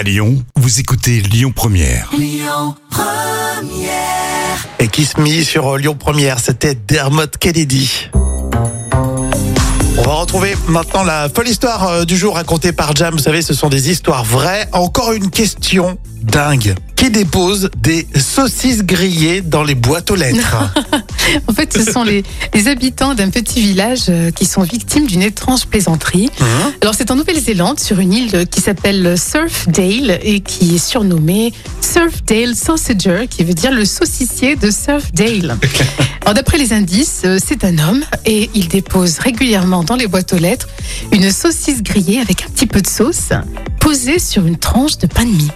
À Lyon, vous écoutez Lyon Première. Et qui se mit sur Lyon Première, c'était Dermot Kennedy. On va retrouver maintenant la folle histoire euh, du jour racontée par Jam. Vous savez, ce sont des histoires vraies. Encore une question dingue. Qui dépose des saucisses grillées dans les boîtes aux lettres? En fait, ce sont les, les habitants d'un petit village euh, qui sont victimes d'une étrange plaisanterie. Hein Alors, c'est en Nouvelle-Zélande, sur une île qui s'appelle Surfdale et qui est surnommée Surfdale Sausager, qui veut dire le saucissier de Surfdale. Alors, d'après les indices, euh, c'est un homme et il dépose régulièrement dans les boîtes aux lettres une saucisse grillée avec un petit peu de sauce posée sur une tranche de pain de mie.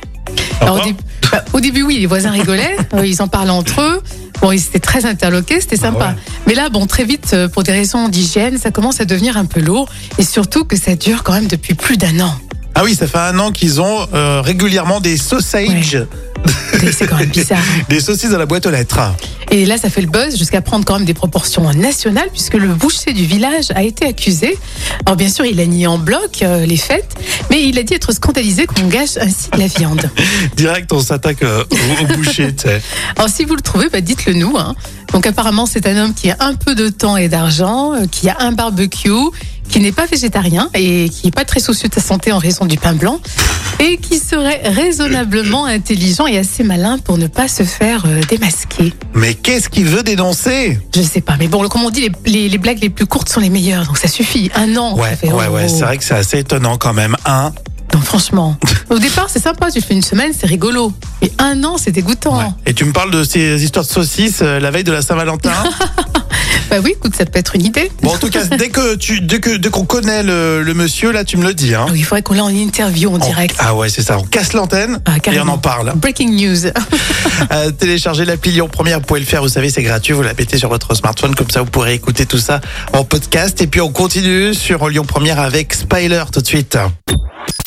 Alors, au, bah, au début, oui, les voisins rigolaient, euh, ils en parlaient entre eux. Bon, ils étaient très interloqués, c'était sympa. ouais. Mais là, bon, très vite, euh, pour des raisons d'hygiène, ça commence à devenir un peu lourd. Et surtout que ça dure quand même depuis plus d'un an. Ah oui, ça fait un an qu'ils ont euh, régulièrement des sausages, C'est quand même bizarre. des saucisses dans la boîte aux lettres. Et là, ça fait le buzz jusqu'à prendre quand même des proportions nationales, puisque le boucher du village a été accusé. Alors, bien sûr, il a nié en bloc euh, les faits, mais il a dit être scandalisé qu'on gâche ainsi de la viande. Direct, on s'attaque euh, au, au boucher, tu sais. Alors si vous le trouvez, bah, dites-le nous. Hein. Donc apparemment c'est un homme qui a un peu de temps et d'argent, euh, qui a un barbecue, qui n'est pas végétarien et qui n'est pas très soucieux de sa santé en raison du pain blanc, et qui serait raisonnablement intelligent et assez malin pour ne pas se faire euh, démasquer. Mais qu'est-ce qu'il veut dénoncer? Je sais pas, mais bon, comme on dit, les, les- les blagues les plus courtes sont les meilleures, donc ça suffit. Un an. Ouais, ça fait, ouais, oh, ouais, c'est vrai que c'est assez étonnant quand même. Un, franchement. Au départ c'est sympa, tu fais une semaine, c'est rigolo. Et un an, c'est dégoûtant. Ouais. Et tu me parles de ces histoires de saucisses euh, la veille de la Saint-Valentin. Bah oui, écoute, ça peut être une idée. bon, en tout cas, dès que tu, dès que, dès qu'on connaît le, le monsieur, là, tu me le dis. Hein. Ah oui, il faudrait qu'on l'ait en interview en On- direct. ah ouais, c'est ça. On casse l'antenne Ah, et on en parle. Breaking news. Euh, téléchargez l'appli Lyon Première, vous pouvez le faire, vous savez, c'est gratuit. Vous la mettez sur votre smartphone, comme ça, vous pourrez écouter tout ça en podcast. Et puis, on continue sur Lyon Première avec Spiler tout de suite.